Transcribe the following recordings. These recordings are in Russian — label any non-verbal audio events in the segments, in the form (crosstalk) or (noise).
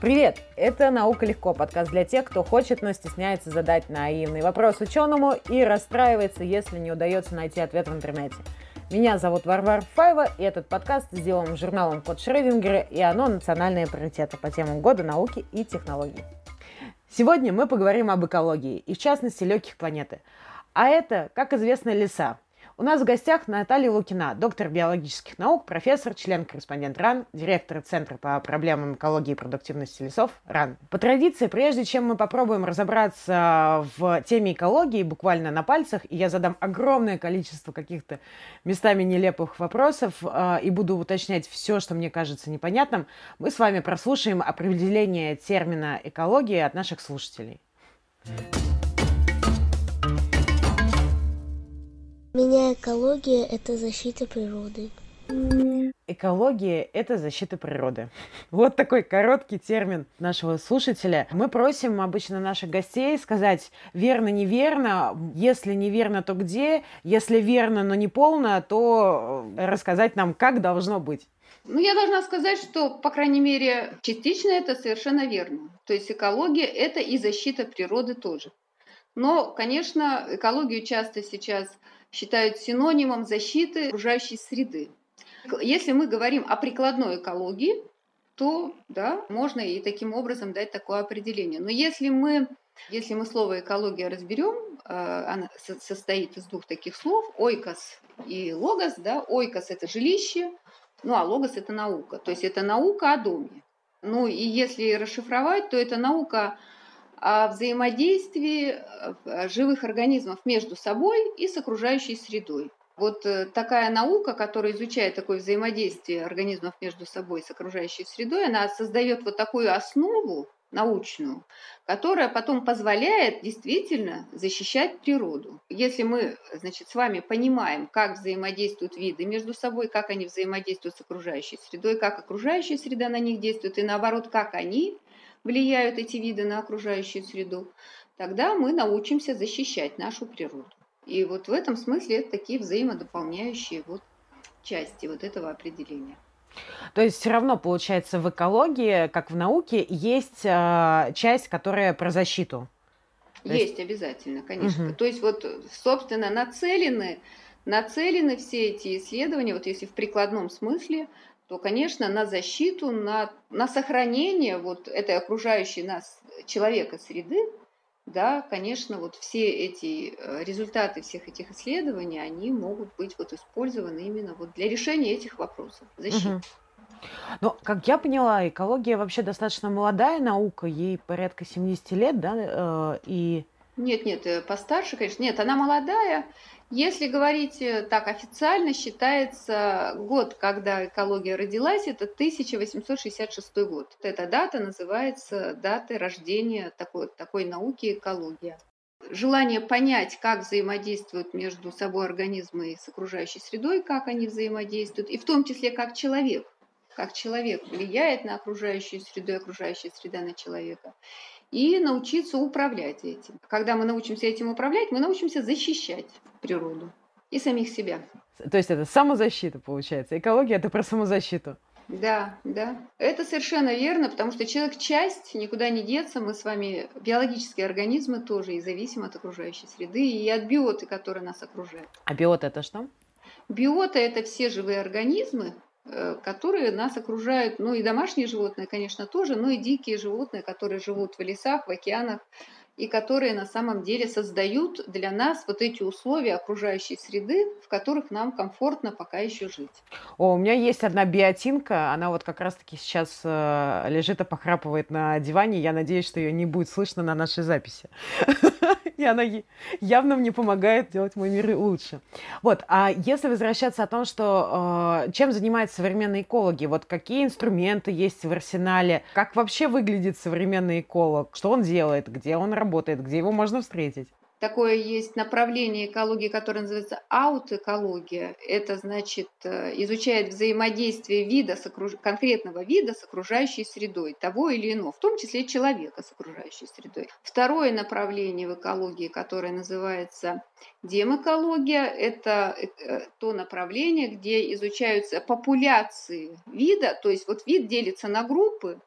Привет! Это «Наука легко» подкаст для тех, кто хочет, но стесняется задать наивный вопрос ученому и расстраивается, если не удается найти ответ в интернете. Меня зовут Варвар Фаева, и этот подкаст сделан журналом «Код Шрёдингера», и оно «Национальные приоритеты» по темам года науки и технологий. Сегодня мы поговорим об экологии, и в частности легких планеты. А это, как известно, леса – у нас в гостях Наталья Лукина, доктор биологических наук, профессор, член-корреспондент РАН, директор Центра по проблемам экологии и продуктивности лесов РАН. По традиции, прежде чем мы попробуем разобраться в теме экологии буквально на пальцах, и я задам огромное количество каких-то местами нелепых вопросов э, и буду уточнять все, что мне кажется непонятным, мы с вами прослушаем определение термина экологии от наших слушателей. Меня экология – это защита природы. Экология – это защита природы. Вот такой короткий термин нашего слушателя. Мы просим обычно наших гостей сказать верно, неверно. Если неверно, то где? Если верно, но не полно, то рассказать нам, как должно быть. Ну, я должна сказать, что, по крайней мере, частично это совершенно верно. То есть экология – это и защита природы тоже. Но, конечно, экологию часто сейчас считают синонимом защиты окружающей среды. Если мы говорим о прикладной экологии, то да, можно и таким образом дать такое определение. Но если мы, если мы слово экология разберем, э, она состоит из двух таких слов, ойкос и логос. Да? Ойкос – это жилище, ну а логос – это наука. То есть это наука о доме. Ну и если расшифровать, то это наука о взаимодействии э, живых организмов между собой и с окружающей средой. Вот э, такая наука, которая изучает такое взаимодействие организмов между собой с окружающей средой, она создает вот такую основу научную, которая потом позволяет действительно защищать природу. Если мы, значит, с вами понимаем, как взаимодействуют виды между собой, как они взаимодействуют с окружающей средой, как окружающая среда на них действует, и наоборот, как они влияют эти виды на окружающую среду, тогда мы научимся защищать нашу природу. И вот в этом смысле это такие взаимодополняющие вот части вот этого определения. То есть все равно получается в экологии, как в науке, есть э, часть, которая про защиту. есть, есть обязательно, конечно. Угу. То есть вот, собственно, нацелены, нацелены все эти исследования, вот если в прикладном смысле, то, конечно, на защиту, на, на сохранение вот этой окружающей нас человека среды, да, конечно, вот все эти э, результаты всех этих исследований, они могут быть вот использованы именно вот для решения этих вопросов защиты. Угу. Ну, как я поняла, экология вообще достаточно молодая наука, ей порядка 70 лет, да, э, и... Нет, нет, э, постарше, конечно. Нет, она молодая, если говорить э, так официально, считается год, когда экология родилась, это 1866 год. Эта дата называется датой рождения такой, такой науки экология. Желание понять, как взаимодействуют между собой организмы и с окружающей средой, как они взаимодействуют, и в том числе как человек, как человек влияет на окружающую среду и окружающая среда на человека и научиться управлять этим. Когда мы научимся этим управлять, мы научимся защищать природу и самих себя. То есть это самозащита получается. Экология это про самозащиту. Да, да. Это совершенно верно, потому что человек часть, никуда не деться. Мы с вами биологические организмы тоже и зависим от окружающей среды и от биоты, которые нас окружают. А биота это что? Биота это все живые организмы, которые нас окружают, ну и домашние животные, конечно, тоже, но и дикие животные, которые живут в лесах, в океанах, и которые на самом деле создают для нас вот эти условия окружающей среды, в которых нам комфортно пока еще жить. О, у меня есть одна биотинка, она вот как раз-таки сейчас э, лежит и похрапывает на диване, я надеюсь, что ее не будет слышно на нашей записи. (laughs) И она явно мне помогает делать мой мир лучше. Вот, а если возвращаться о том, что э, чем занимаются современные экологи, вот какие инструменты есть в арсенале, как вообще выглядит современный эколог, что он делает, где он работает, где его можно встретить? такое есть направление экологии, которое называется аутоэкология. Это значит э, изучает взаимодействие вида с окруж... конкретного вида с окружающей средой, того или иного, в том числе человека с окружающей средой. Второе направление в экологии, которое называется демэкология, это э, то направление, где изучаются популяции вида, то есть вот вид делится на группы,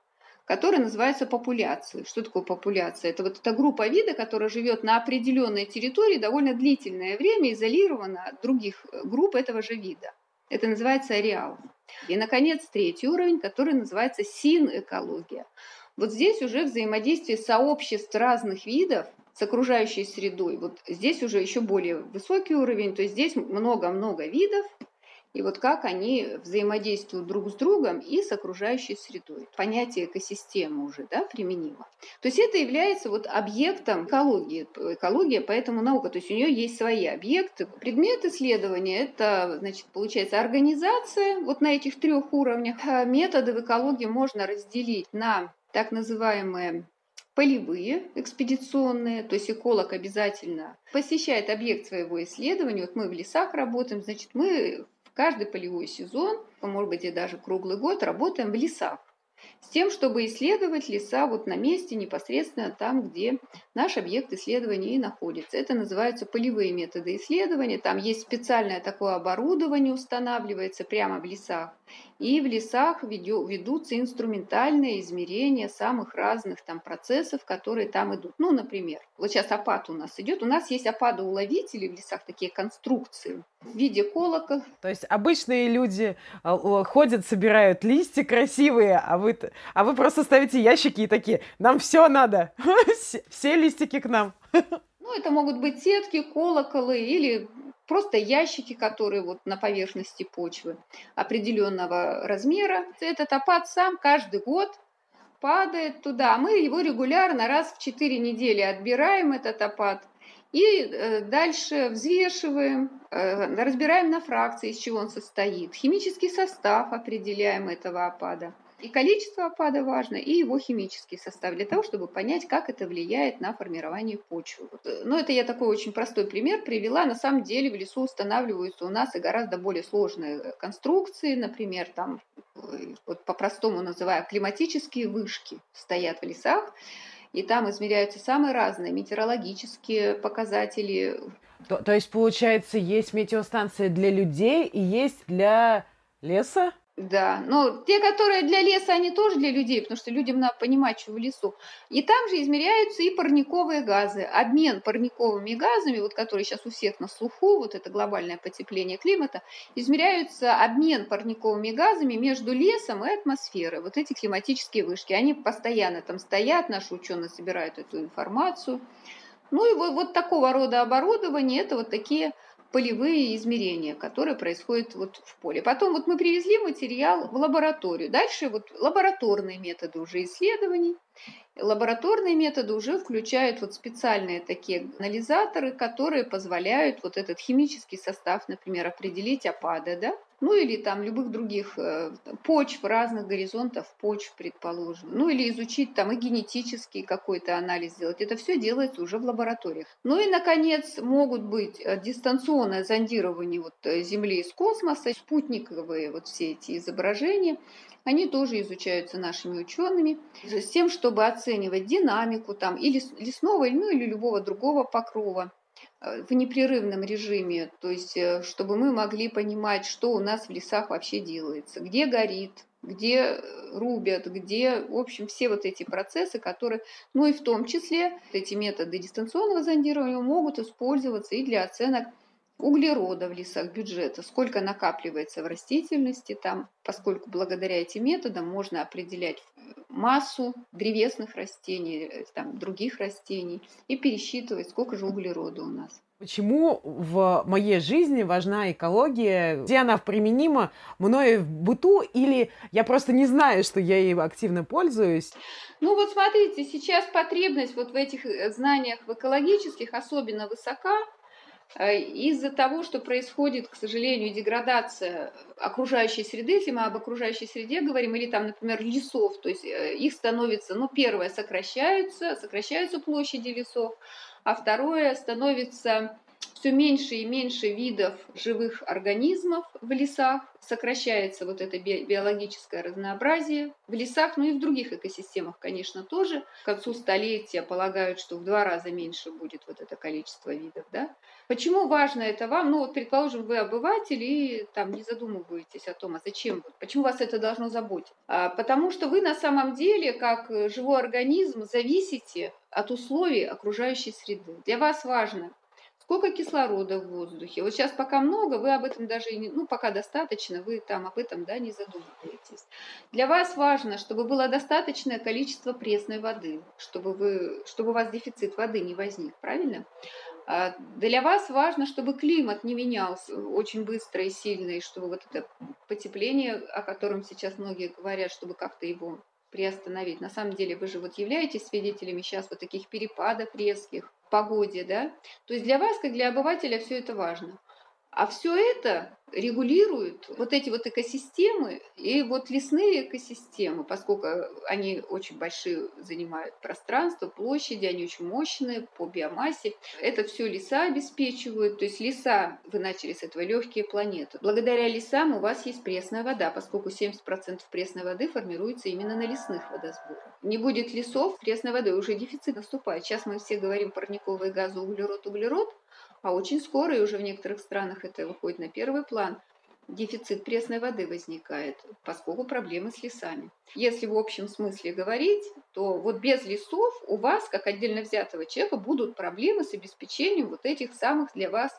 которые называются популяцией. Что такое популяция? Это вот эта группа вида, которая живет на определенной территории довольно длительное время, изолирована от других групп этого же вида. Это называется ареал. И, наконец, третий уровень, который называется син-экология. Вот здесь уже взаимодействие сообществ разных видов с окружающей средой. Вот здесь уже еще более высокий уровень, то есть здесь много-много видов, и вот как они взаимодействуют друг с другом и с окружающей средой. Понятие экосистемы уже да, применимо. То есть это является вот объектом экологии. Экология, поэтому наука. То есть у нее есть свои объекты. Предмет исследования – это, значит, получается организация вот на этих трех уровнях. А методы в экологии можно разделить на так называемые полевые, экспедиционные, то есть эколог обязательно посещает объект своего исследования. Вот мы в лесах работаем, значит, мы каждый полевой сезон, может быть и даже круглый год, работаем в лесах с тем, чтобы исследовать леса вот на месте, непосредственно там, где наш объект исследования и находится. Это называются полевые методы исследования. Там есть специальное такое оборудование, устанавливается прямо в лесах. И в лесах ведутся инструментальные измерения самых разных там процессов, которые там идут. Ну, например, вот сейчас опад у нас идет. У нас есть опадоуловители в лесах, такие конструкции в виде колокол. То есть обычные люди а, ходят, собирают листья красивые, а вы, а вы просто ставите ящики и такие, нам (laughs) все надо, все листики к нам. (laughs) Ну, это могут быть сетки, колоколы или просто ящики, которые вот на поверхности почвы определенного размера. Этот опад сам каждый год падает туда. Мы его регулярно раз в 4 недели отбираем, этот опад, и э, дальше взвешиваем, э, разбираем на фракции, из чего он состоит. Химический состав определяем этого опада. И количество опада важно, и его химический состав, для того, чтобы понять, как это влияет на формирование почвы. Э, ну, это я такой очень простой пример привела. На самом деле в лесу устанавливаются у нас и гораздо более сложные конструкции, например, там, вот по-простому называя, климатические вышки стоят в лесах, и там измеряются самые разные метеорологические показатели. То, то есть, получается, есть метеостанции для людей и есть для леса? Да, но те, которые для леса, они тоже для людей, потому что людям надо понимать, что в лесу. И там же измеряются и парниковые газы. Обмен парниковыми газами, вот который сейчас у всех на слуху, вот это глобальное потепление климата, измеряются обмен парниковыми газами между лесом и атмосферой. Вот эти климатические вышки, они постоянно там стоят, наши ученые собирают эту информацию. Ну и вот, вот такого рода оборудование, это вот такие полевые измерения, которые происходят вот в поле. Потом вот мы привезли материал в лабораторию. Дальше вот лабораторные методы уже исследований. Лабораторные методы уже включают вот специальные такие анализаторы, которые позволяют вот этот химический состав, например, определить опады, да, ну или там любых других э, почв, разных горизонтов почв, предположим, ну или изучить там и генетический какой-то анализ сделать. Это все делается уже в лабораториях. Ну и, наконец, могут быть э, дистанционное зондирование вот э, Земли из космоса, спутниковые вот все эти изображения. Они тоже изучаются нашими учеными с тем, чтобы оценивать динамику там или лесного, ну или любого другого покрова в непрерывном режиме, то есть э, чтобы мы могли понимать, что у нас в лесах вообще делается, где горит, где э, рубят, где, в общем, все вот эти процессы, которые, ну и в том числе эти методы дистанционного зондирования могут использоваться и для оценок углерода в лесах бюджета, сколько накапливается в растительности там, поскольку благодаря этим методам можно определять массу древесных растений, э, там, других растений и пересчитывать, сколько же углерода у нас. Почему в моей жизни важна экология? Где она применима мною в быту? Или я просто не знаю, что я ей активно пользуюсь? Ну вот смотрите, сейчас потребность вот в этих э, знаниях в экологических особенно высока, Э, из-за того, что происходит, к сожалению, деградация окружающей среды, если мы об окружающей среде говорим, или там, например, лесов, то есть э, их становится, ну, первое, сокращаются, сокращаются площади лесов, а второе, становится все меньше и меньше видов живых организмов в лесах, сокращается вот это биологическое разнообразие в лесах, ну и в других экосистемах, конечно, тоже. К концу столетия полагают, что в два раза меньше будет вот это количество видов, да. Почему важно это вам? Ну вот, предположим, вы обыватель и там не задумываетесь о том, а зачем, почему вас это должно заботить? А, потому что вы на самом деле, как живой организм, зависите от условий окружающей среды. Для вас важно сколько кислорода в воздухе. Вот сейчас пока много, вы об этом даже не, ну пока достаточно, вы там об этом да, не задумываетесь. Для вас важно, чтобы было достаточное количество пресной воды, чтобы, вы, чтобы у вас дефицит воды не возник, правильно? А для вас важно, чтобы климат не менялся очень быстро и сильно, и чтобы вот это потепление, о котором сейчас многие говорят, чтобы как-то его приостановить. На самом деле вы же вот являетесь свидетелями сейчас вот таких перепадов резких погоде, да? То есть для вас, как для обывателя, все это важно. А все это регулируют вот эти вот экосистемы и вот лесные экосистемы, поскольку они очень большие занимают пространство, площади, они очень мощные по биомассе. Это все леса обеспечивают. То есть леса, вы начали с этого, легкие планеты. Благодаря лесам у вас есть пресная вода, поскольку 70% пресной воды формируется именно на лесных водосборах. Не будет лесов, пресной воды, уже дефицит наступает. Сейчас мы все говорим парниковые газы, углерод, углерод, а очень скоро, и уже в некоторых странах это выходит на первый план, дефицит пресной воды возникает, поскольку проблемы с лесами. Если в общем смысле говорить, то вот без лесов у вас, как отдельно взятого человека, будут проблемы с обеспечением вот этих самых для вас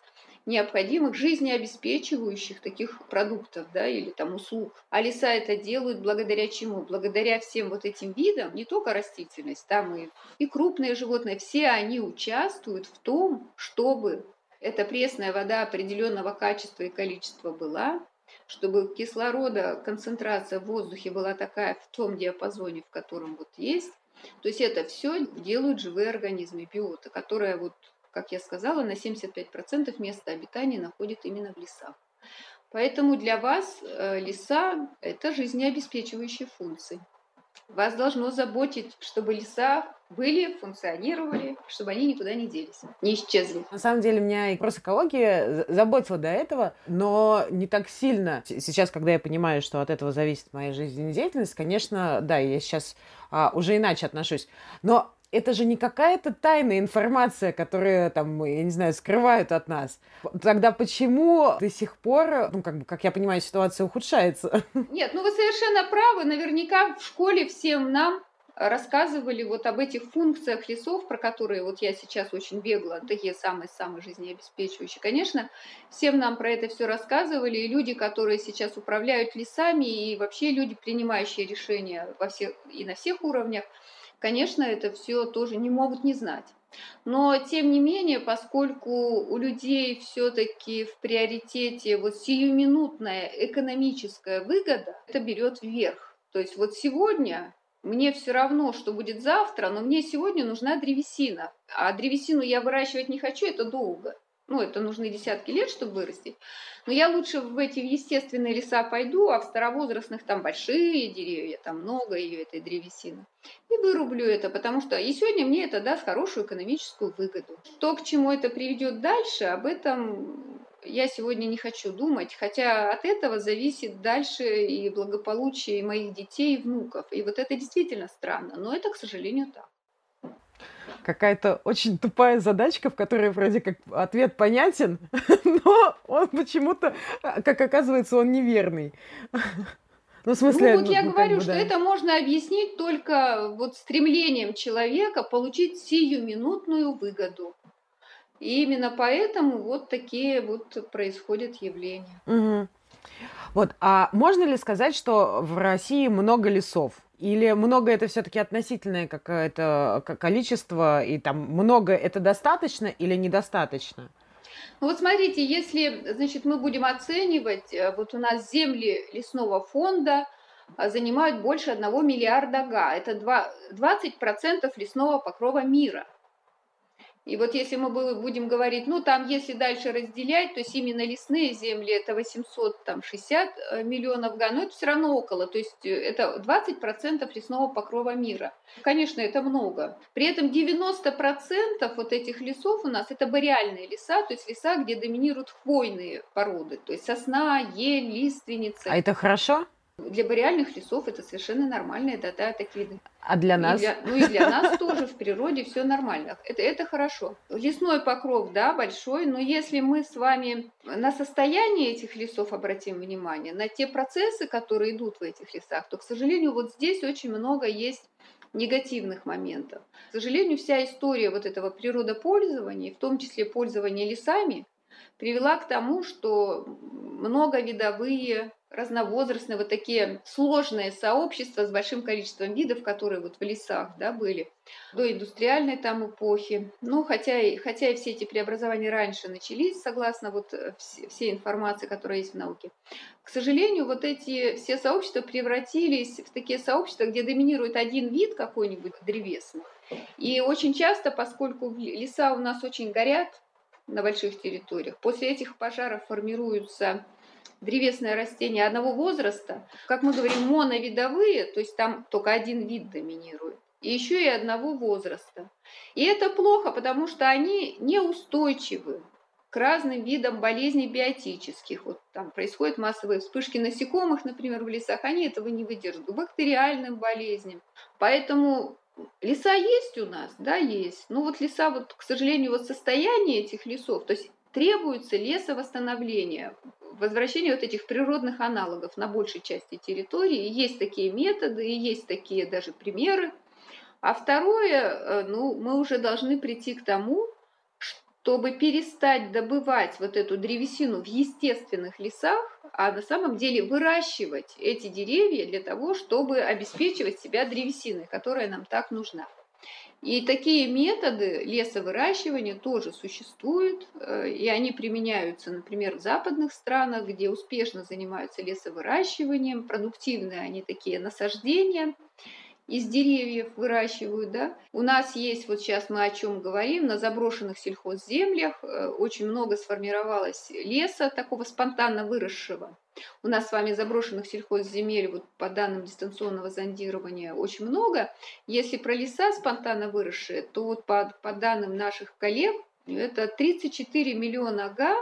необходимых жизнеобеспечивающих таких продуктов да, или там услуг. А леса это делают благодаря чему? Благодаря всем вот этим видам, не только растительность, там и, и крупные животные, все они участвуют в том, чтобы эта пресная вода определенного качества и количества была, чтобы кислорода, концентрация в воздухе была такая в том диапазоне, в котором вот есть. То есть это все делают живые организмы, биоты, которые вот как я сказала, на 75% места обитания находит именно в лесах. Поэтому для вас э, леса – это жизнеобеспечивающие функции. Вас должно заботить, чтобы леса были, функционировали, чтобы они никуда не делись, не исчезли. На самом деле меня и вопрос экологии заботила до этого, но не так сильно. Сейчас, когда я понимаю, что от этого зависит моя жизнедеятельность, конечно, да, я сейчас а, уже иначе отношусь. Но это же не какая-то тайная информация, которую там, я не знаю, скрывают от нас. Тогда почему до сих пор, ну, как бы, как я понимаю, ситуация ухудшается? Нет, ну вы совершенно правы. Наверняка в школе всем нам рассказывали вот об этих функциях лесов, про которые вот я сейчас очень бегла, такие самые-самые жизнеобеспечивающие. Конечно, всем нам про это все рассказывали, и люди, которые сейчас управляют лесами, и вообще люди, принимающие решения во всех, и на всех уровнях, конечно, это все тоже не могут не знать. Но, тем не менее, поскольку у людей все-таки в приоритете вот сиюминутная экономическая выгода, это берет вверх. То есть вот сегодня мне все равно, что будет завтра, но мне сегодня нужна древесина. А древесину я выращивать не хочу, это долго. Ну, это нужны десятки лет, чтобы вырастить. Но я лучше в эти естественные леса пойду, а в старовозрастных там большие деревья, там много ее, этой древесины. И вырублю это, потому что и сегодня мне это даст хорошую экономическую выгоду. То, к чему это приведет дальше, об этом я сегодня не хочу думать, хотя от этого зависит дальше и благополучие моих детей и внуков. И вот это действительно странно, но это, к сожалению, так какая-то очень тупая задачка, в которой вроде как ответ понятен, (laughs) но он почему-то, как оказывается, он неверный. Ну, в смысле, ну вот ну, я ну, говорю, бы, что да. это можно объяснить только вот стремлением человека получить сиюминутную выгоду. И именно поэтому вот такие вот происходят явления. Угу. Вот, а можно ли сказать, что в России много лесов? Или много это все-таки относительное какое-то количество, и там много это достаточно или недостаточно? Ну вот смотрите, если, значит, мы будем оценивать, э, вот у нас земли лесного фонда а, занимают больше 1 миллиарда га, это 20% лесного покрова мира. И вот если мы будем говорить, ну там если дальше разделять, то есть именно лесные земли это 860 э, миллионов га, но это все равно около, то есть э, это 20% лесного покрова мира. Конечно, это много. При этом 90% вот этих лесов у нас это бореальные леса, то есть леса, где доминируют хвойные породы, то есть сосна, ель, лиственница. А это хорошо? Для бореальных лесов это совершенно нормально, это да, такие. А для нас? И для, ну и для нас тоже в природе все нормально. Это, это хорошо. Лесной покров, да, большой, но если мы с вами на состояние этих лесов обратим внимание, на те процессы, которые идут в этих лесах, то, к сожалению, вот здесь очень много есть негативных моментов. К сожалению, вся история вот этого природопользования, в том числе пользования лесами, привела к тому, что многовидовые разновозрастные, вот такие сложные сообщества с большим количеством видов, которые вот в лесах да, были до индустриальной там эпохи. Ну, хотя и, хотя и все эти преобразования раньше начались, согласно вот э, всей информации, которая есть в науке. К сожалению, вот эти все сообщества превратились в такие сообщества, где доминирует один вид какой-нибудь древесный. И очень часто, поскольку леса у нас очень горят на больших территориях, после этих пожаров формируются древесные растения одного возраста, как мы говорим, моновидовые, то есть там только один вид доминирует, и еще и одного возраста. И это плохо, потому что они неустойчивы к разным видам болезней биотических. Вот там происходят массовые вспышки насекомых, например, в лесах, они этого не выдержат, к бактериальным болезням. Поэтому леса есть у нас, да, есть. Но вот леса, вот, к сожалению, вот состояние этих лесов, то есть требуется лесовосстановление, возвращение вот этих природных аналогов на большей части территории. Есть такие методы, и есть такие даже примеры. А второе, э, ну, мы уже должны прийти к тому, чтобы перестать добывать вот эту древесину в естественных лесах, а на самом деле выращивать эти деревья для того, чтобы обеспечивать себя древесиной, которая нам так нужна. И такие методы лесовыращивания тоже существуют, э, и они применяются, например, в западных странах, где успешно занимаются лесовыращиванием, продуктивные они такие насаждения из деревьев выращивают, да. У нас есть, вот сейчас мы о чем говорим, на заброшенных сельхозземлях э, очень много сформировалось леса, такого спонтанно выросшего. У нас с вами заброшенных сельхозземель, вот по данным дистанционного зондирования, очень много. Если про леса спонтанно выросшие, то вот по, по данным наших коллег, это 34 миллиона га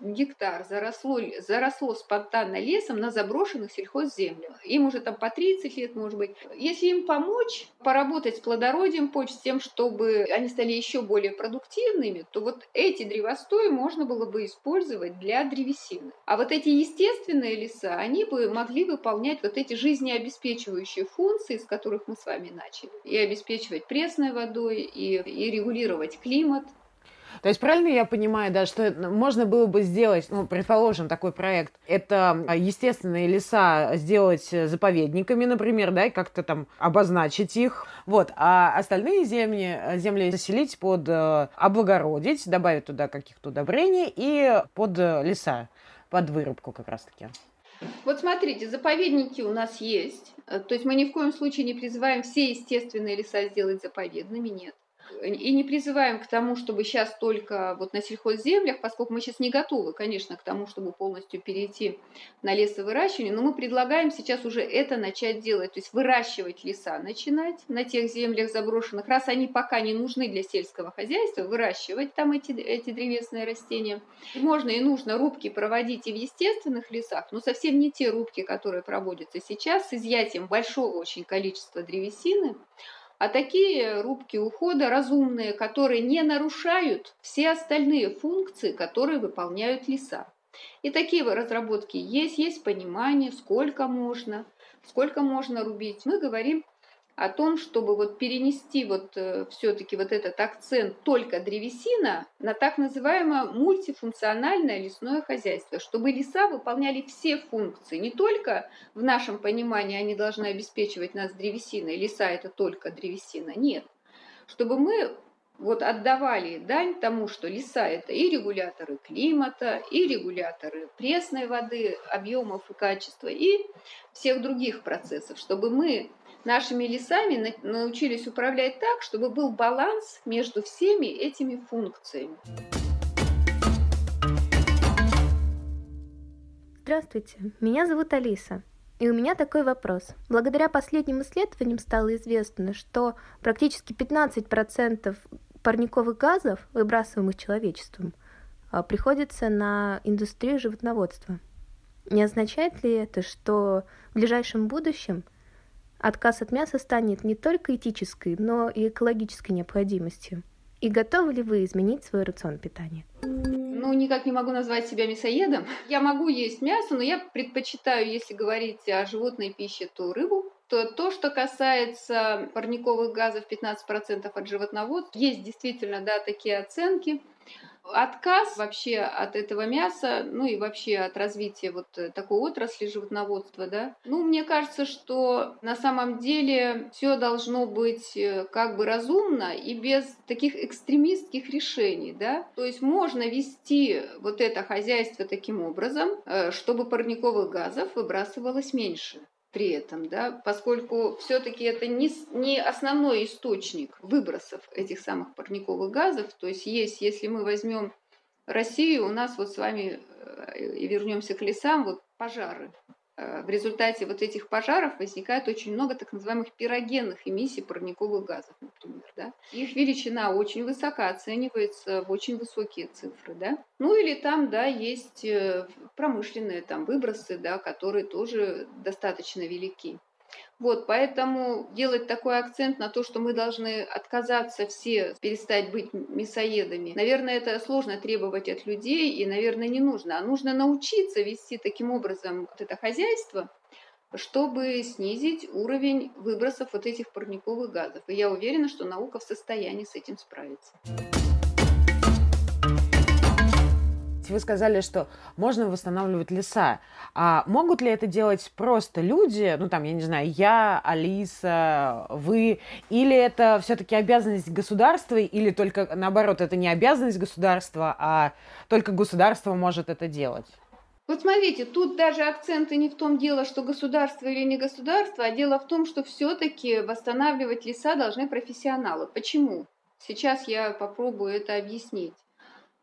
гектар заросло, заросло спонтанно лесом на заброшенных сельхозземлях. Им уже там по 30 лет, может быть. Если им помочь, поработать с плодородием почв, с тем, чтобы они стали еще более продуктивными, то вот эти древостои можно было бы использовать для древесины. А вот эти естественные леса, они бы могли выполнять вот эти жизнеобеспечивающие функции, с которых мы с вами начали. И обеспечивать пресной водой, и, и регулировать климат, то есть правильно я понимаю, да, что можно было бы сделать, ну, предположим, такой проект, это а, естественные леса сделать заповедниками, например, да, и как-то там обозначить их, вот, а остальные земли, земли заселить под э, облагородить, добавить туда каких-то удобрений и под леса, под вырубку как раз-таки. Вот смотрите, заповедники у нас есть. Э, то есть мы ни в коем случае не призываем все естественные леса сделать заповедными, нет и не призываем к тому, чтобы сейчас только вот на сельхозземлях, поскольку мы сейчас не готовы, конечно, к тому, чтобы полностью перейти на лесовыращивание, но мы предлагаем сейчас уже это начать делать, то есть выращивать леса начинать на тех землях заброшенных, раз они пока не нужны для сельского хозяйства, выращивать там эти, эти древесные растения. Можно и нужно рубки проводить и в естественных лесах, но совсем не те рубки, которые проводятся сейчас, с изъятием большого очень количества древесины, а такие рубки ухода разумные, которые не нарушают все остальные функции, которые выполняют леса. И такие разработки есть, есть понимание, сколько можно, сколько можно рубить. Мы говорим о том, чтобы вот перенести вот э, все-таки вот этот акцент только древесина на так называемое мультифункциональное лесное хозяйство, чтобы леса выполняли все функции, не только в нашем понимании они должны обеспечивать нас древесиной, леса это только древесина, нет, чтобы мы вот отдавали дань тому, что леса это и регуляторы климата, и регуляторы пресной воды, объемов и качества, и всех других процессов, чтобы мы нашими лесами научились управлять так, чтобы был баланс между всеми этими функциями. Здравствуйте, меня зовут Алиса. И у меня такой вопрос. Благодаря последним исследованиям стало известно, что практически 15% парниковых газов, выбрасываемых человечеством, а, приходится на индустрию животноводства. Не означает ли это, что в ближайшем будущем отказ от мяса станет не только этической, но и экологической необходимостью? И готовы ли вы изменить свой рацион питания? Ну, никак не могу назвать себя мясоедом. Я могу есть мясо, но я предпочитаю, если говорить о животной пище, то рыбу. То, то что касается парниковых газов 15% от животноводства, есть действительно да, такие оценки отказ вообще от этого мяса, ну и вообще от развития вот э, такой отрасли животноводства, да. Ну, мне кажется, что на самом деле все должно быть э, как бы разумно и без таких экстремистских решений, да. То есть можно вести вот это хозяйство таким образом, э, чтобы парниковых газов выбрасывалось меньше при этом, да, поскольку все-таки это не, не основной источник выбросов этих самых парниковых газов. То есть есть, если мы возьмем Россию, у нас вот с вами э, и вернемся к лесам, вот пожары. Э, в результате вот этих пожаров возникает очень много так называемых пирогенных эмиссий парниковых газов, например. Да? Их величина очень высока, оценивается в очень высокие цифры. Да? Ну или там да, есть э, промышленные там, выбросы, да, которые тоже достаточно велики. Вот, поэтому делать такой акцент на то, что мы должны отказаться все, перестать быть мясоедами, наверное, это сложно требовать от людей и, наверное, не нужно. А нужно научиться вести таким образом вот это хозяйство, чтобы снизить уровень выбросов вот этих парниковых газов. И я уверена, что наука в состоянии с этим справиться. Вы сказали, что можно восстанавливать леса. А могут ли это делать просто люди, ну там, я не знаю, я, Алиса, вы, или это все-таки обязанность государства, или только наоборот, это не обязанность государства, а только государство может это делать? Вот смотрите, тут даже акценты не в том дело, что государство или не государство, а дело в том, что все-таки восстанавливать леса должны профессионалы. Почему? Сейчас я попробую это объяснить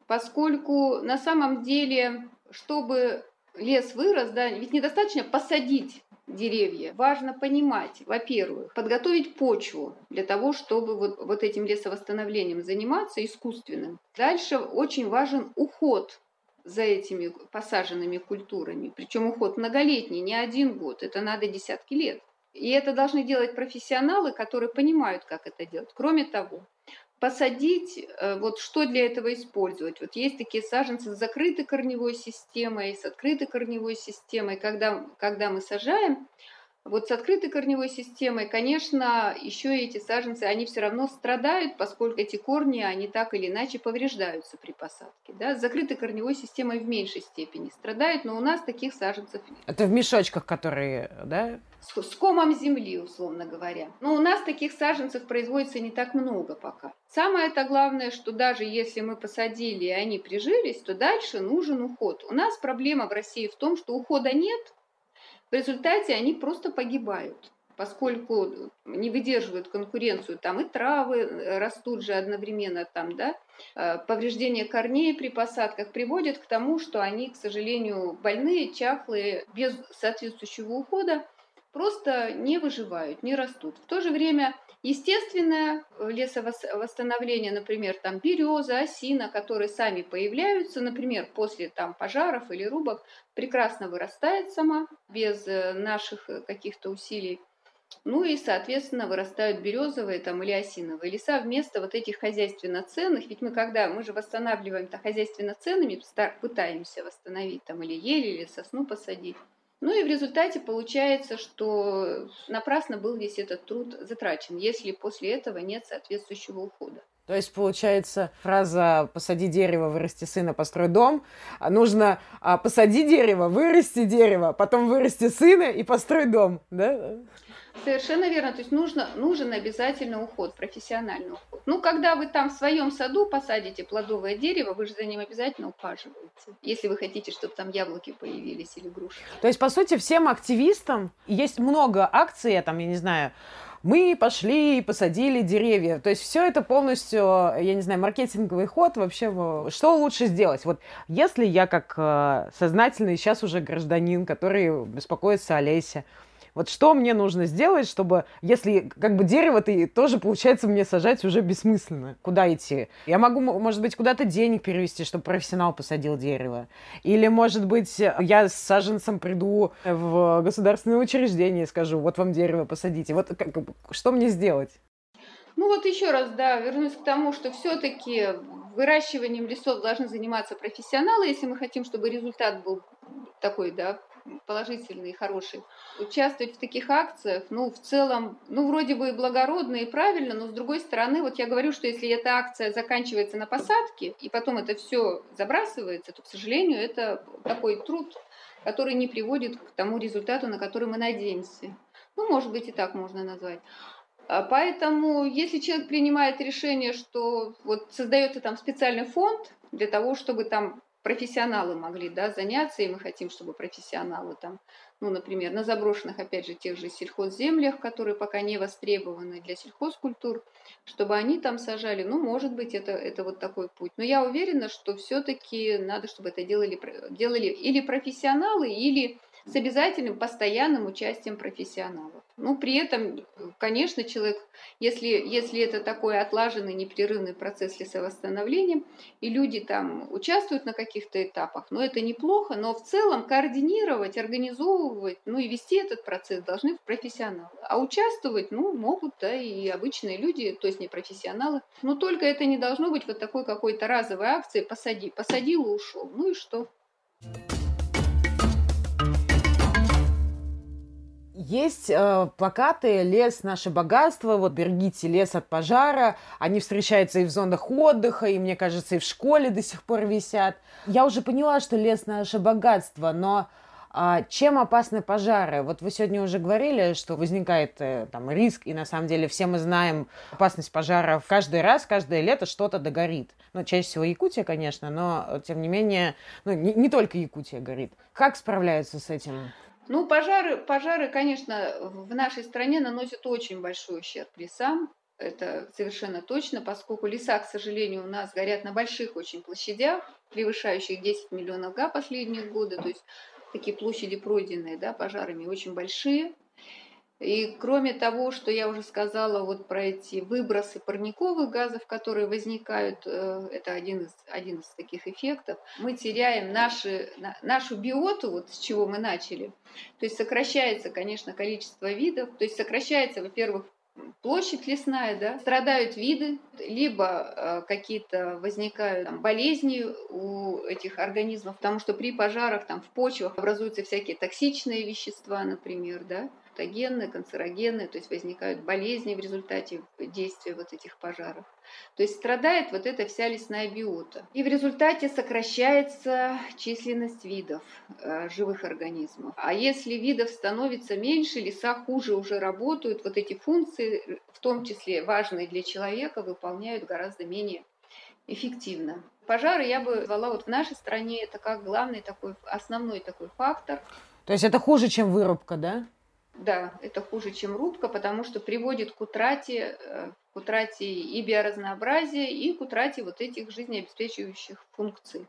поскольку на самом деле, чтобы лес вырос, да, ведь недостаточно посадить деревья. Важно понимать, во-первых, подготовить почву для того, чтобы вот, вот этим лесовосстановлением заниматься искусственным. Дальше очень важен уход за этими посаженными культурами. Причем уход многолетний, не один год, это надо десятки лет. И это должны делать профессионалы, которые понимают, как это делать. Кроме того, посадить, э, вот что для этого использовать. Вот есть такие саженцы с закрытой корневой системой, с открытой корневой системой. Когда, когда мы сажаем, вот с открытой корневой системой, конечно, еще эти саженцы, они все равно страдают, поскольку эти корни, они так или иначе повреждаются при посадке. Да? С закрытой корневой системой в меньшей степени страдают, но у нас таких саженцев нет. Это в мешочках, которые, да? С, с комом земли, условно говоря. Но у нас таких саженцев производится не так много пока. Самое это главное, что даже если мы посадили и они прижились, то дальше нужен уход. У нас проблема в России в том, что ухода нет, в результате они просто погибают поскольку не выдерживают конкуренцию, там и травы э, растут же одновременно, там, да, э, повреждение корней при посадках приводит к тому, что они, к сожалению, больные, чахлые, без соответствующего ухода, просто не выживают, не растут. В то же время естественное лесовосстановление, например, там береза, осина, которые сами появляются, например, после там пожаров или рубок, прекрасно вырастает сама, без э, наших э, каких-то усилий. Ну и, соответственно, вырастают березовые там, или осиновые леса вместо вот этих хозяйственно ценных. Ведь мы когда, мы же восстанавливаем-то хозяйственно ценными, пытаемся восстановить там или ель, или сосну посадить. Ну и в результате получается, что напрасно был весь этот труд затрачен, если после этого нет соответствующего ухода. То есть, получается, фраза «посади дерево, вырасти сына, построй дом» нужно а, «посади дерево, вырасти дерево, потом вырасти сына и построй дом», да? Совершенно верно. То есть нужно, нужен обязательно уход, профессиональный уход. Ну, когда вы там в своем саду посадите плодовое дерево, вы же за ним обязательно ухаживаете. Если вы хотите, чтобы там яблоки появились или груши. То есть, по сути, всем активистам есть много акций, там, я не знаю, мы пошли и посадили деревья. То есть все это полностью, я не знаю, маркетинговый ход вообще. Что лучше сделать? Вот если я как э, сознательный сейчас уже гражданин, который беспокоится о лесе, вот что мне нужно сделать, чтобы, если как бы дерево ты тоже получается мне сажать уже бессмысленно. Куда идти? Я могу, может быть, куда-то денег перевести, чтобы профессионал посадил дерево. Или, может быть, я с саженцем приду в государственное учреждение и скажу, вот вам дерево посадите. Вот как, что мне сделать? Ну вот еще раз, да, вернусь к тому, что все-таки выращиванием лесов должны заниматься профессионалы, если мы хотим, чтобы результат был такой, да, положительный хороший. Участвовать в таких акциях, ну, в целом, ну, вроде бы и благородно, и правильно, но с другой стороны, вот я говорю, что если эта акция заканчивается на посадке, и потом это все забрасывается, то, к сожалению, это такой труд, который не приводит к тому результату, на который мы надеемся. Ну, может быть, и так можно назвать. А поэтому, если человек принимает решение, что вот создается там специальный фонд для того, чтобы там профессионалы могли да, заняться, и мы хотим, чтобы профессионалы там, ну, например, на заброшенных, опять же, тех же сельхозземлях, которые пока не востребованы для сельхозкультур, чтобы они там сажали, ну, может быть, это, это вот такой путь. Но я уверена, что все-таки надо, чтобы это делали, делали или профессионалы, или с обязательным постоянным участием профессионалов. Ну, при этом, конечно, человек, если, если это такой отлаженный непрерывный процесс лесовосстановления, и люди там участвуют на каких-то этапах, ну, это неплохо, но в целом координировать, организовывать, ну, и вести этот процесс должны профессионалы. А участвовать, ну, могут, да, и обычные люди, то есть не профессионалы. Но только это не должно быть вот такой какой-то разовой акции «посади». Посадил и ушел. Ну и что? Есть э, плакаты «Лес – наше богатство», вот «Берегите лес от пожара». Они встречаются и в зонах отдыха, и, мне кажется, и в школе до сих пор висят. Я уже поняла, что лес – наше богатство, но а, чем опасны пожары? Вот вы сегодня уже говорили, что возникает э, там риск, и на самом деле все мы знаем опасность пожаров. Каждый раз, каждое лето что-то догорит. Ну, чаще всего Якутия, конечно, но тем не менее, ну, не, не только Якутия горит. Как справляются с этим? Ну, пожары, пожары, конечно, в нашей стране наносят очень большой ущерб лесам. Это совершенно точно, поскольку леса, к сожалению, у нас горят на больших очень площадях, превышающих 10 миллионов га последние годы. То есть такие площади пройденные да, пожарами очень большие. И кроме того, что я уже сказала вот про эти выбросы парниковых газов, которые возникают, э, это один из, один из таких эффектов, мы теряем наши, нашу биоту, вот с чего мы начали. То есть сокращается, конечно, количество видов, то есть сокращается, во-первых, площадь лесная, да, страдают виды, либо э, какие-то возникают там, болезни у этих организмов, потому что при пожарах там в почвах образуются всякие токсичные вещества, например, да, мутагенные, канцерогенные, то есть возникают болезни в результате действия вот этих пожаров. То есть страдает вот эта вся лесная биота. И в результате сокращается численность видов э, живых организмов. А если видов становится меньше, леса хуже уже работают, вот эти функции, в том числе важные для человека, выполняют гораздо менее эффективно. Пожары я бы назвала вот в нашей стране это как главный такой, основной такой фактор. То есть это хуже, чем вырубка, да? Да, это хуже, чем рубка, потому что приводит к утрате, э, к утрате и биоразнообразия, и к утрате вот этих жизнеобеспечивающих функций.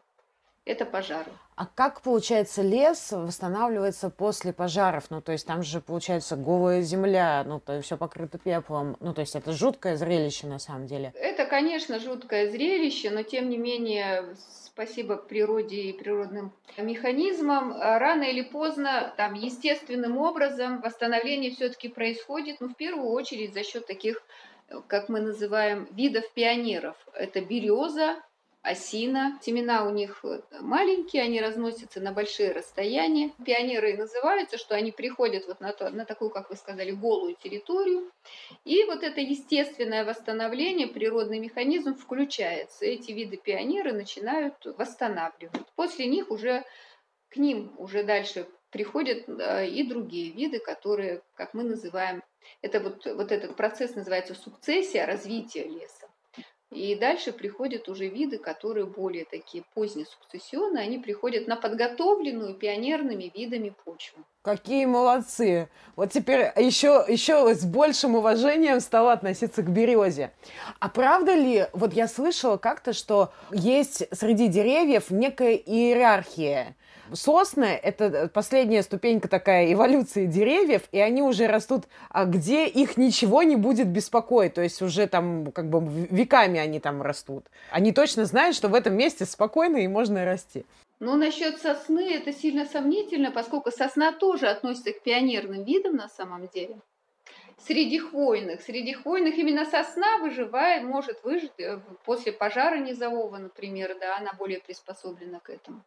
Это пожары. А как, получается, лес восстанавливается после пожаров? Ну, то есть там же, получается, голая земля, ну, то есть все покрыто пеплом. Ну, то есть это жуткое зрелище на самом деле. Это, конечно, жуткое зрелище, но тем не менее спасибо природе и природным механизмам, а рано или поздно, там, естественным образом восстановление все-таки происходит, ну, в первую очередь за счет таких, как мы называем, видов пионеров. Это береза, осина. Семена у них э, маленькие, они разносятся на большие расстояния. Пионеры называются, что они приходят вот на, то, на такую, как вы сказали, голую территорию. И вот это естественное восстановление, природный механизм включается. Эти виды пионеры начинают восстанавливать. После них уже к ним уже дальше приходят э, и другие виды, которые, как мы называем, это вот, вот этот процесс называется сукцессия, развитие леса. И дальше приходят уже виды, которые более такие поздние сукцессионные, они приходят на подготовленную пионерными видами почву. Какие молодцы! Вот теперь еще, еще с большим уважением стала относиться к березе. А правда ли, вот я слышала как-то, что есть среди деревьев некая иерархия, Сосны – это последняя ступенька такая эволюции деревьев, и они уже растут, а где их ничего не будет беспокоить. То есть уже там как бы веками они там растут. Они точно знают, что в этом месте спокойно и можно расти. Ну, насчет сосны это сильно сомнительно, поскольку сосна тоже относится к пионерным видам на самом деле. Среди хвойных, среди хвойных именно сосна выживает, может выжить э, после пожара низового, например, да, она более приспособлена к этому.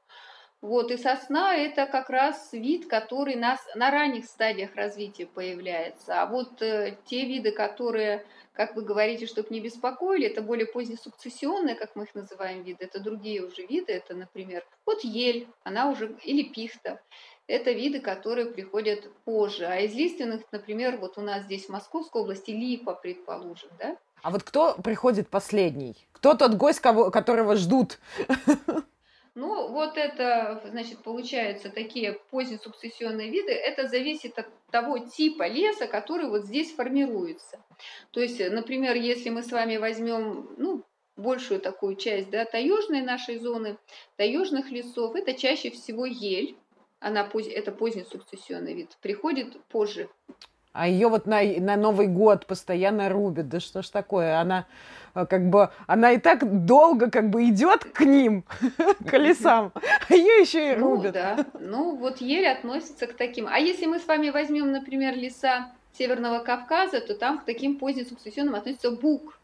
Вот, и сосна – это как раз вид, который нас на ранних стадиях развития появляется. А вот э, те виды, которые, как вы говорите, чтобы не беспокоили, это более позднесукцессионные, как мы их называем, виды. Это другие уже виды. Это, например, вот ель, она уже, или пихта. Это виды, которые приходят позже. А из лиственных, например, вот у нас здесь в Московской области липа, предположим, да? А вот кто приходит последний? Кто тот гость, кого, которого ждут? (laughs) Ну, вот это, значит, получается, такие позднесукцессионные виды, это зависит от того типа леса, который вот здесь формируется. То есть, например, если мы с вами возьмем, ну, большую такую часть, да, таежной нашей зоны, таежных лесов, это чаще всего ель, она, это поздний сукцессионный вид, приходит позже. А ее вот на, на Новый год постоянно рубят. Да что ж такое? Она э, как бы, она и так долго как бы идет к ним, (laughs) к лесам, а ее еще и ну рубят. Ну, да. Ну, вот ель относится к таким. А если мы с вами возьмем, например, леса Северного Кавказа, то там к таким поздним сукцессионным относится бук.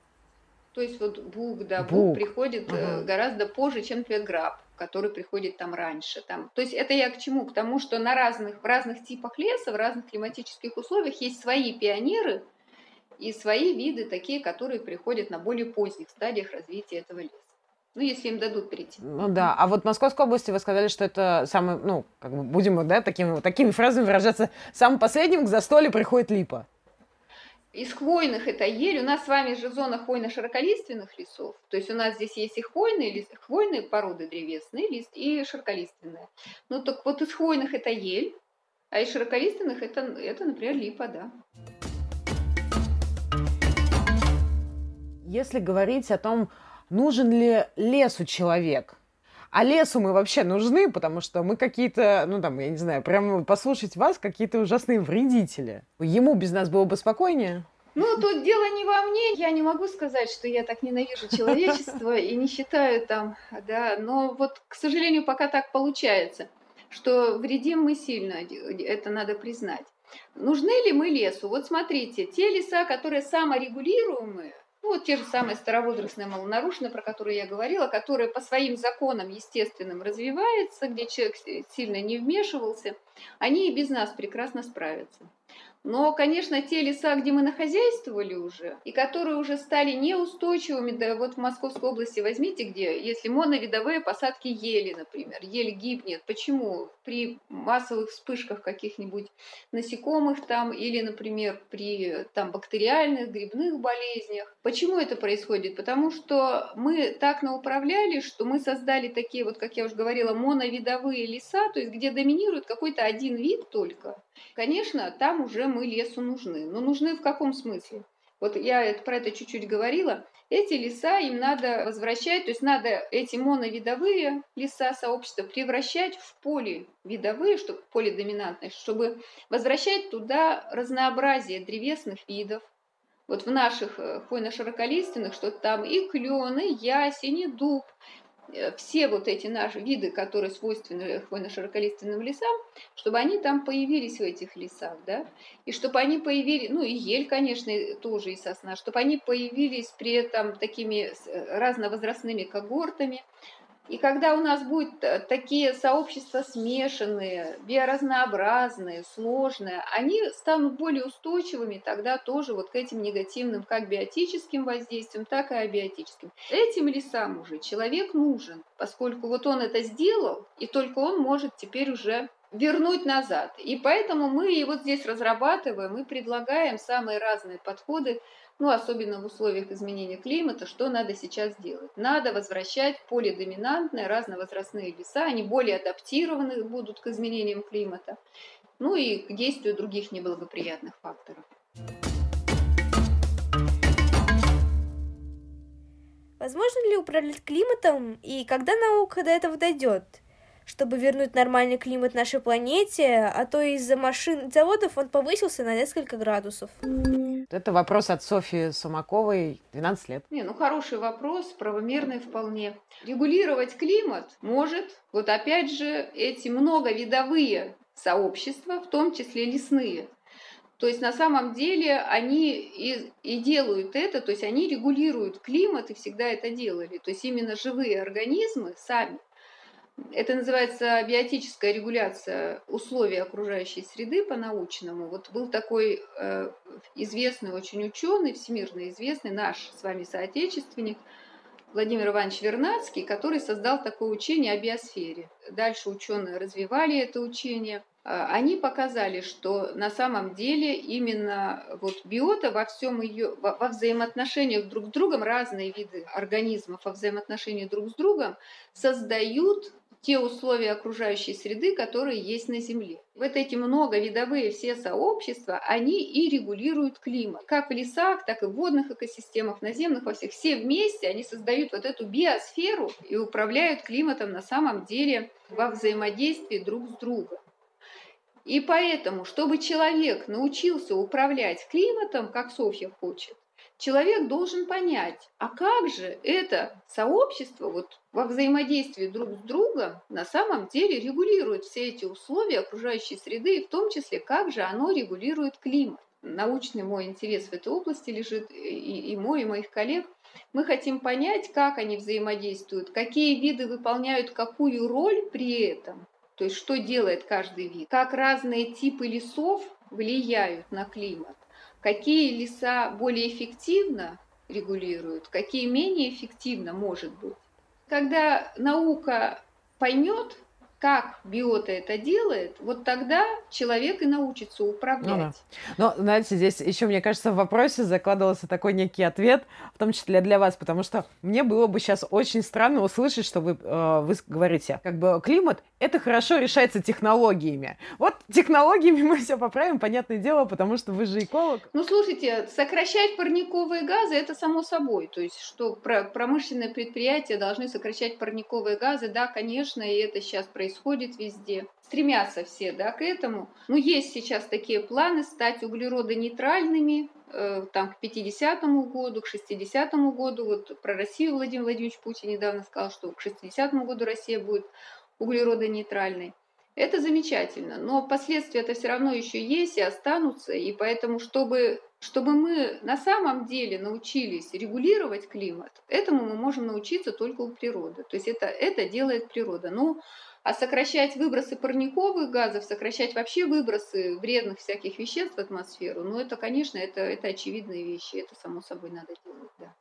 То есть вот бук, да, бук, бук приходит угу. гораздо позже, чем петграб который приходит там раньше. Там. То есть это я к чему? К тому, что на разных, в разных типах леса, в разных климатических условиях есть свои пионеры и свои виды, такие, которые приходят на более поздних стадиях развития этого леса. Ну, если им дадут прийти. Ну да. А вот в Московской области вы сказали, что это самый, ну, как бы будем, да, такими, такими фразами выражаться, самым последним к застолью приходит липа. Из хвойных это ель. У нас с вами же зона хвойно-широколиственных лесов. То есть у нас здесь есть и хвойные, лист, хвойные породы древесные, лист, и широколиственные. Ну так вот из хвойных это ель, а из широколиственных это, это например, липа, да. Если говорить о том, нужен ли лесу человек, а лесу мы вообще нужны, потому что мы какие-то, ну там, я не знаю, прям послушать вас, какие-то ужасные вредители. Ему без нас было бы спокойнее. Ну, тут дело не во мне. Я не могу сказать, что я так ненавижу человечество и не считаю там, да. Но вот, к сожалению, пока так получается, что вредим мы сильно, это надо признать. Нужны ли мы лесу? Вот смотрите, те леса, которые саморегулируемые, ну, вот те же самые старовозрастные малонарушенные, про которые я говорила, которые по своим законам естественным развиваются, где человек сильно не вмешивался, они и без нас прекрасно справятся. Но, конечно, те леса, где мы нахозяйствовали уже, и которые уже стали неустойчивыми, да вот в Московской области возьмите, где, если моновидовые посадки ели, например, ель гибнет. Почему? При массовых вспышках каких-нибудь насекомых там, или, например, при там, бактериальных, грибных болезнях. Почему это происходит? Потому что мы так науправляли, что мы создали такие, вот, как я уже говорила, моновидовые леса, то есть где доминирует какой-то один вид только. Конечно, там уже мы лесу нужны. Но нужны в каком смысле? Вот я про это чуть-чуть говорила. Эти леса им надо возвращать, то есть надо эти моновидовые леса сообщества превращать в поливидовые, чтобы полидоминантные, чтобы возвращать туда разнообразие древесных видов. Вот в наших э, хвойно-широколиственных, что там и клен, и ясень, и дуб, все вот эти наши виды, которые свойственны хвойно-широколиственным лесам, чтобы они там появились в этих лесах, да, и чтобы они появились, ну и ель, конечно, тоже и сосна, чтобы они появились при этом такими э, разновозрастными когортами, и когда у нас будут э, такие сообщества смешанные, биоразнообразные, сложные, они станут более устойчивыми тогда тоже вот к этим негативным как биотическим воздействиям, так и абиотическим. Этим лесам уже человек нужен, поскольку вот он это сделал, и только он может теперь уже вернуть назад. И поэтому мы и вот здесь разрабатываем и предлагаем самые разные подходы ну, особенно в условиях изменения климата, что надо сейчас делать? Надо возвращать полидоминантные разновозрастные леса, они более адаптированы будут к изменениям климата, ну и к действию других неблагоприятных факторов. Возможно ли управлять климатом и когда наука до этого дойдет? чтобы вернуть нормальный климат нашей планете, а то из-за машин и заводов он повысился на несколько градусов. Это вопрос от Софьи Сумаковой, 12 лет. Не, ну хороший вопрос, правомерный вполне. Регулировать климат может, вот опять же, эти многовидовые сообщества, в том числе лесные. То есть на самом деле они и, и делают это, то есть они регулируют климат и всегда это делали. То есть именно живые организмы сами это называется биотическая регуляция условий окружающей среды по-научному. Вот был такой э, известный очень ученый, всемирно известный, наш с вами соотечественник, Владимир Иванович Вернадский, который создал такое учение о биосфере. Дальше ученые развивали это учение. Э, они показали, что на самом деле именно вот биота во всем ее, во, во взаимоотношениях друг с другом, разные виды организмов во взаимоотношении друг с другом создают те условия окружающей среды, которые есть на Земле. Вот эти многовидовые все сообщества, они и регулируют климат. Как в лесах, так и в водных экосистемах, наземных, во всех. Все вместе они создают вот эту биосферу и управляют климатом на самом деле во взаимодействии друг с другом. И поэтому, чтобы человек научился управлять климатом, как Софья хочет, человек должен понять, а как же это сообщество вот во взаимодействии друг с другом на самом деле регулирует все эти условия окружающей среды, и в том числе, как же оно регулирует климат. Научный мой интерес в этой области лежит, и, и мой, и моих коллег. Мы хотим понять, как они взаимодействуют, какие виды выполняют какую роль при этом, то есть что делает каждый вид, как разные типы лесов влияют на климат какие леса более эффективно регулируют, какие менее эффективно, может быть. Когда наука поймет, как биота это делает, вот тогда человек и научится управлять. Ну, да. Но, знаете, здесь еще, мне кажется, в вопросе закладывался такой некий ответ, в том числе для вас, потому что мне было бы сейчас очень странно услышать, что вы, э, вы говорите, как бы климат это хорошо решается технологиями. Вот технологиями мы все поправим, понятное дело, потому что вы же эколог. Ну, слушайте, сокращать парниковые газы – это само собой. То есть, что промышленные предприятия должны сокращать парниковые газы, да, конечно, и это сейчас происходит везде. Стремятся все, да, к этому. Но есть сейчас такие планы стать углеродонейтральными, э, там, к 50-му году, к 60-му году. Вот про Россию Владимир Владимирович Путин недавно сказал, что к 60-му году Россия будет углеродонейтральной. Это замечательно, но последствия это все равно еще есть и останутся, и поэтому, чтобы, чтобы мы на самом деле научились регулировать климат, этому мы можем научиться только у природы. То есть это, это делает природа. Ну, а сокращать выбросы парниковых газов, сокращать вообще выбросы вредных всяких веществ в атмосферу, ну это, конечно, это, это очевидные вещи, это само собой надо делать, да.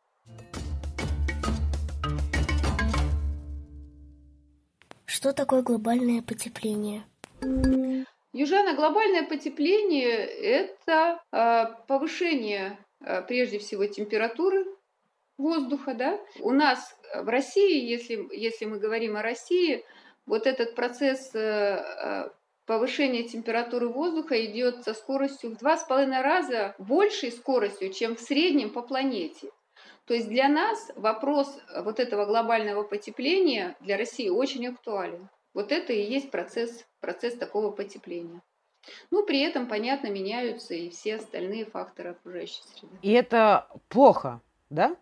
Что такое глобальное потепление? Южана, глобальное потепление – это э, повышение, э, прежде всего, температуры воздуха. Да? У нас в России, если, если мы говорим о России, вот этот процесс э, повышения температуры воздуха идет со скоростью в два с половиной раза большей скоростью, чем в среднем по планете. То есть для нас вопрос вот этого глобального потепления для России очень актуален. Вот это и есть процесс, процесс такого потепления. Ну, при этом, понятно, меняются и все остальные факторы окружающей среды. И это плохо, да?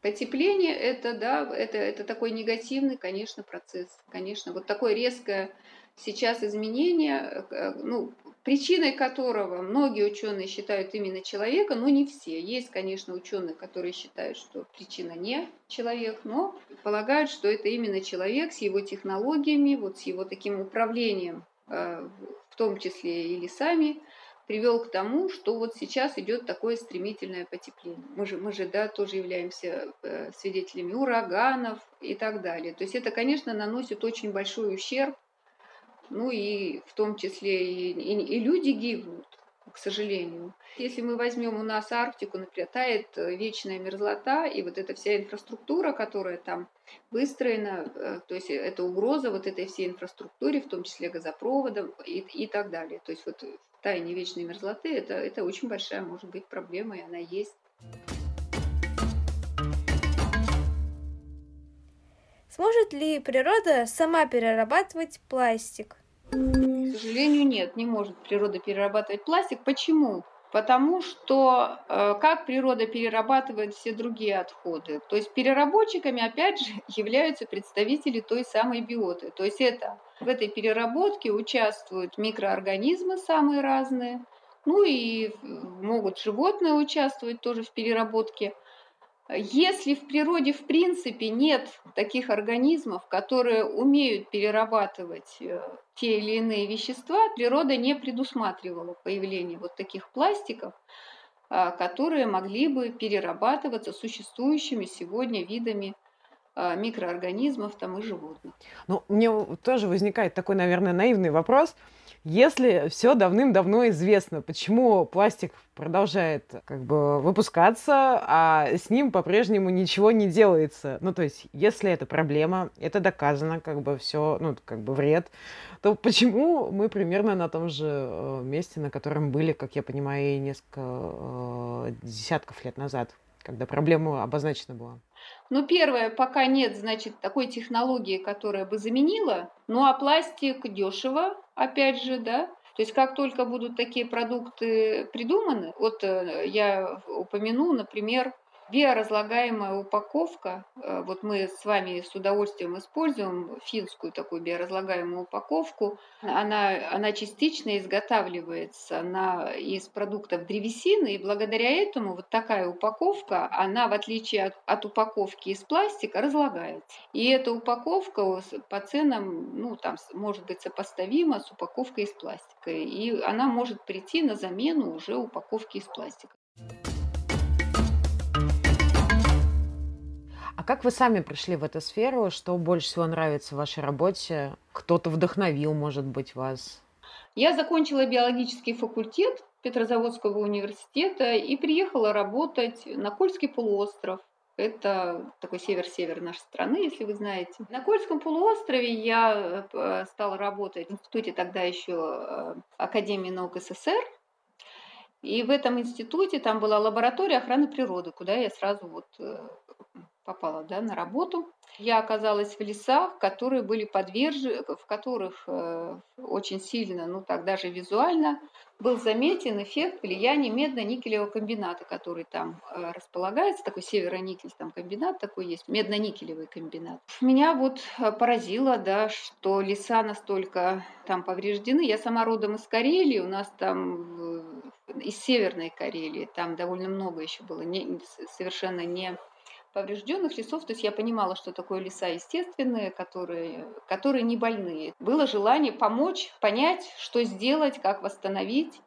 Потепление это, да, это, это такой негативный, конечно, процесс. Конечно, вот такое резкое сейчас изменение, э, ну, причиной которого многие ученые считают именно человека, но не все. Есть, конечно, ученые, которые считают, что причина не человек, но полагают, что это именно человек с его технологиями, вот с его таким управлением, э, в том числе и лесами, привел к тому, что вот сейчас идет такое стремительное потепление. Мы же, мы же да, тоже являемся э, свидетелями ураганов и так далее. То есть это, конечно, наносит очень большой ущерб ну и в том числе и, и, и люди гибнут, к сожалению. Если мы возьмем у нас Арктику, например, тает вечная мерзлота, и вот эта вся инфраструктура, которая там выстроена, э, то есть это угроза вот этой всей инфраструктуре, в том числе газопроводам и, и так далее. То есть вот таяние вечной мерзлоты это, это очень большая может быть проблема, и она есть. Сможет ли природа сама перерабатывать пластик? Сожалению, нет, не может природа перерабатывать пластик. Почему? Потому что э, как природа перерабатывает все другие отходы? То есть переработчиками, опять же, (laughs) являются представители той самой биоты. То есть это в этой переработке участвуют микроорганизмы самые разные, ну и могут животные участвовать тоже в переработке – если в природе в принципе нет таких организмов, которые умеют перерабатывать э, те или иные вещества, природа не предусматривала появление вот таких пластиков, а, которые могли бы перерабатываться существующими сегодня видами а, микроорганизмов там и животных. Ну, мне тоже возникает такой, наверное, наивный вопрос – если все давным-давно известно, почему пластик продолжает как бы выпускаться, а с ним по-прежнему ничего не делается. Ну, то есть, если это проблема, это доказано, как бы все, ну, как бы вред, то почему мы примерно на том же э, месте, на котором были, как я понимаю, несколько э, десятков лет назад, когда проблема обозначена была? Ну, первое, пока нет, значит, такой технологии, которая бы заменила. Ну, а пластик дешево, опять же, да. То есть как только будут такие продукты придуманы, вот э, я упомяну, например, Биоразлагаемая упаковка, э, вот мы с вами с удовольствием используем финскую такую биоразлагаемую упаковку, она, она частично изготавливается на, из продуктов древесины, и благодаря этому вот такая упаковка, она в отличие от, от упаковки из пластика разлагается. И эта упаковка по ценам, ну там может быть сопоставима с упаковкой из пластика, и она может прийти на замену уже упаковки из пластика. А как вы сами пришли в эту сферу? Что больше всего нравится в вашей работе? Кто-то вдохновил, может быть, вас? Я закончила биологический факультет Петрозаводского университета и приехала работать на Кольский полуостров. Это такой север-север нашей страны, если вы знаете. На Кольском полуострове я э, стала работать в институте тогда еще э, Академии наук СССР. И в этом институте там была лаборатория охраны природы, куда я сразу вот э, попала да, на работу. Я оказалась в лесах, которые были подвержены, в которых э, очень сильно, ну так даже визуально, был заметен эффект влияния медно-никелевого комбината, который там э, располагается, такой северо-никель там комбинат такой есть, медно-никелевый комбинат. Меня вот э, поразило, да, что леса настолько там повреждены. Я сама родом из Карелии, у нас там из Северной Карелии, там довольно много еще было не, совершенно не поврежденных лесов, то есть я понимала, что такое леса естественные, которые, которые не больные. Было желание помочь, понять, что сделать, как восстановить.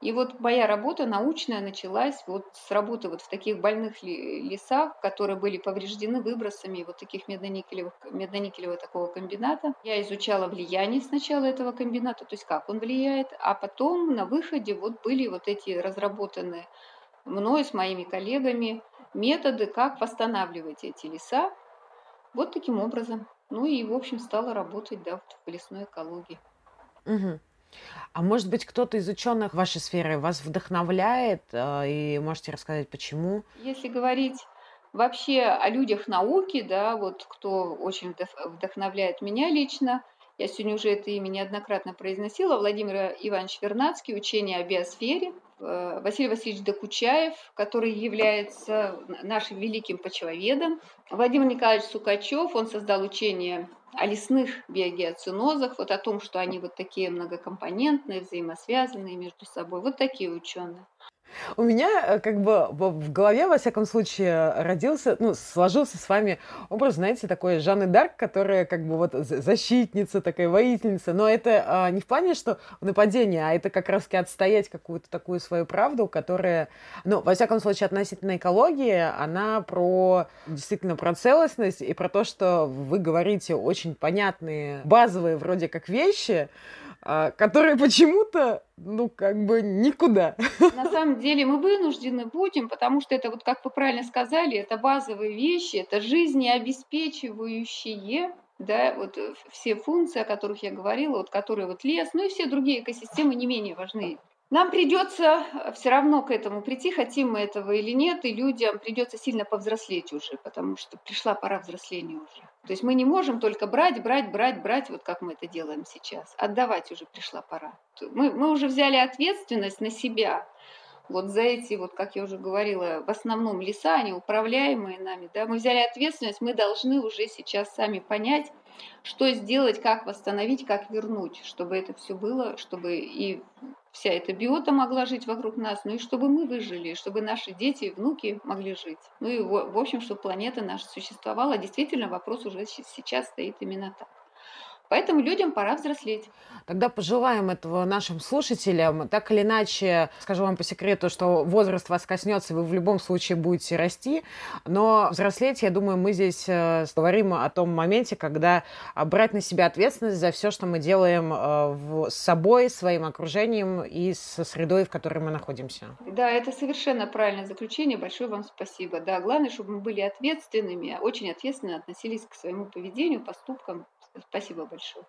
И вот моя работа научная началась вот с работы вот в таких больных лесах, которые были повреждены выбросами вот таких медно-никелевых, медно-никелевого такого комбината. Я изучала влияние сначала этого комбината, то есть как он влияет, а потом на выходе вот были вот эти разработанные мной с моими коллегами методы, как восстанавливать эти леса. Вот таким образом. Ну и, в общем, стала работать да, в лесной экологии. Угу. А может быть, кто-то из ученых вашей сферы вас вдохновляет, э, и можете рассказать, почему? Если говорить вообще о людях науки, да, вот кто очень вдохновляет меня лично, я сегодня уже это имя неоднократно произносила, Владимир Иванович Вернадский, учение о биосфере, э, Василий Васильевич Докучаев, который является нашим великим почвоведом, Владимир Николаевич Сукачев, он создал учение о лесных биогеоцинозах, вот о том, что они вот такие многокомпонентные, взаимосвязанные между собой. Вот такие ученые. У меня э, как бы в голове, во всяком случае, родился, ну, сложился с вами образ, знаете, такой Жанны Дарк, которая как бы вот защитница, такая воительница. Но это а, не в плане, что нападение, а это как раз-таки отстоять какую-то такую свою правду, которая, ну, во всяком случае, относительно экологии, она про действительно про целостность и про то, что вы говорите очень понятные, базовые вроде как вещи, которые почему-то, ну, как бы никуда. На самом деле мы вынуждены будем, потому что это, вот как вы правильно сказали, это базовые вещи, это жизнеобеспечивающие да, вот э, все функции, о которых я говорила, вот которые вот лес, ну и все другие экосистемы не менее важны нам придется э, все равно к этому прийти, хотим мы этого или нет, и людям придется сильно повзрослеть уже, потому что пришла пора взросления уже. То есть мы не можем только брать, брать, брать, брать, вот как мы это делаем сейчас. Отдавать уже пришла пора. Мы, мы уже взяли ответственность на себя. Вот за эти, вот как я уже говорила, в основном леса, они управляемые нами, да, мы взяли ответственность, мы должны уже сейчас сами понять, что сделать, как восстановить, как вернуть, чтобы это все было, чтобы и вся эта биота могла жить вокруг нас, ну и чтобы мы выжили, чтобы наши дети и внуки могли жить. Ну и, в общем, чтобы планета наша существовала. Действительно, вопрос уже сейчас стоит именно так. Поэтому людям пора взрослеть. Тогда пожелаем этого нашим слушателям. Так или иначе, скажу вам по секрету, что возраст вас коснется, вы в любом случае будете расти. Но взрослеть, я думаю, мы здесь э, говорим о том моменте, когда брать на себя ответственность за все, что мы делаем э, с собой, своим окружением и со средой, в которой мы находимся. Да, это совершенно правильное заключение. Большое вам спасибо. Да, главное, чтобы мы были ответственными, очень ответственно относились к своему поведению, поступкам Спасибо большое.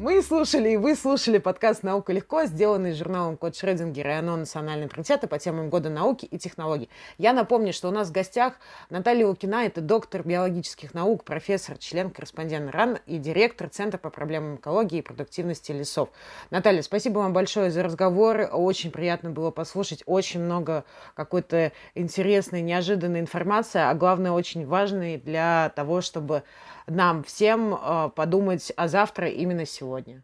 Мы слушали и вы слушали подкаст «Наука легко», сделанный журналом «Код Шрёдингера» и оно национальной приоритеты по темам года науки и технологий. Я напомню, что у нас в гостях Наталья Лукина, это доктор биологических наук, профессор, член-корреспондент РАН и директор Центра по проблемам экологии и продуктивности лесов. Наталья, спасибо вам большое за разговор. Очень приятно было послушать. Очень много какой-то интересной, неожиданной информации, а главное, очень важной для того, чтобы нам всем э, подумать о завтра именно сегодня.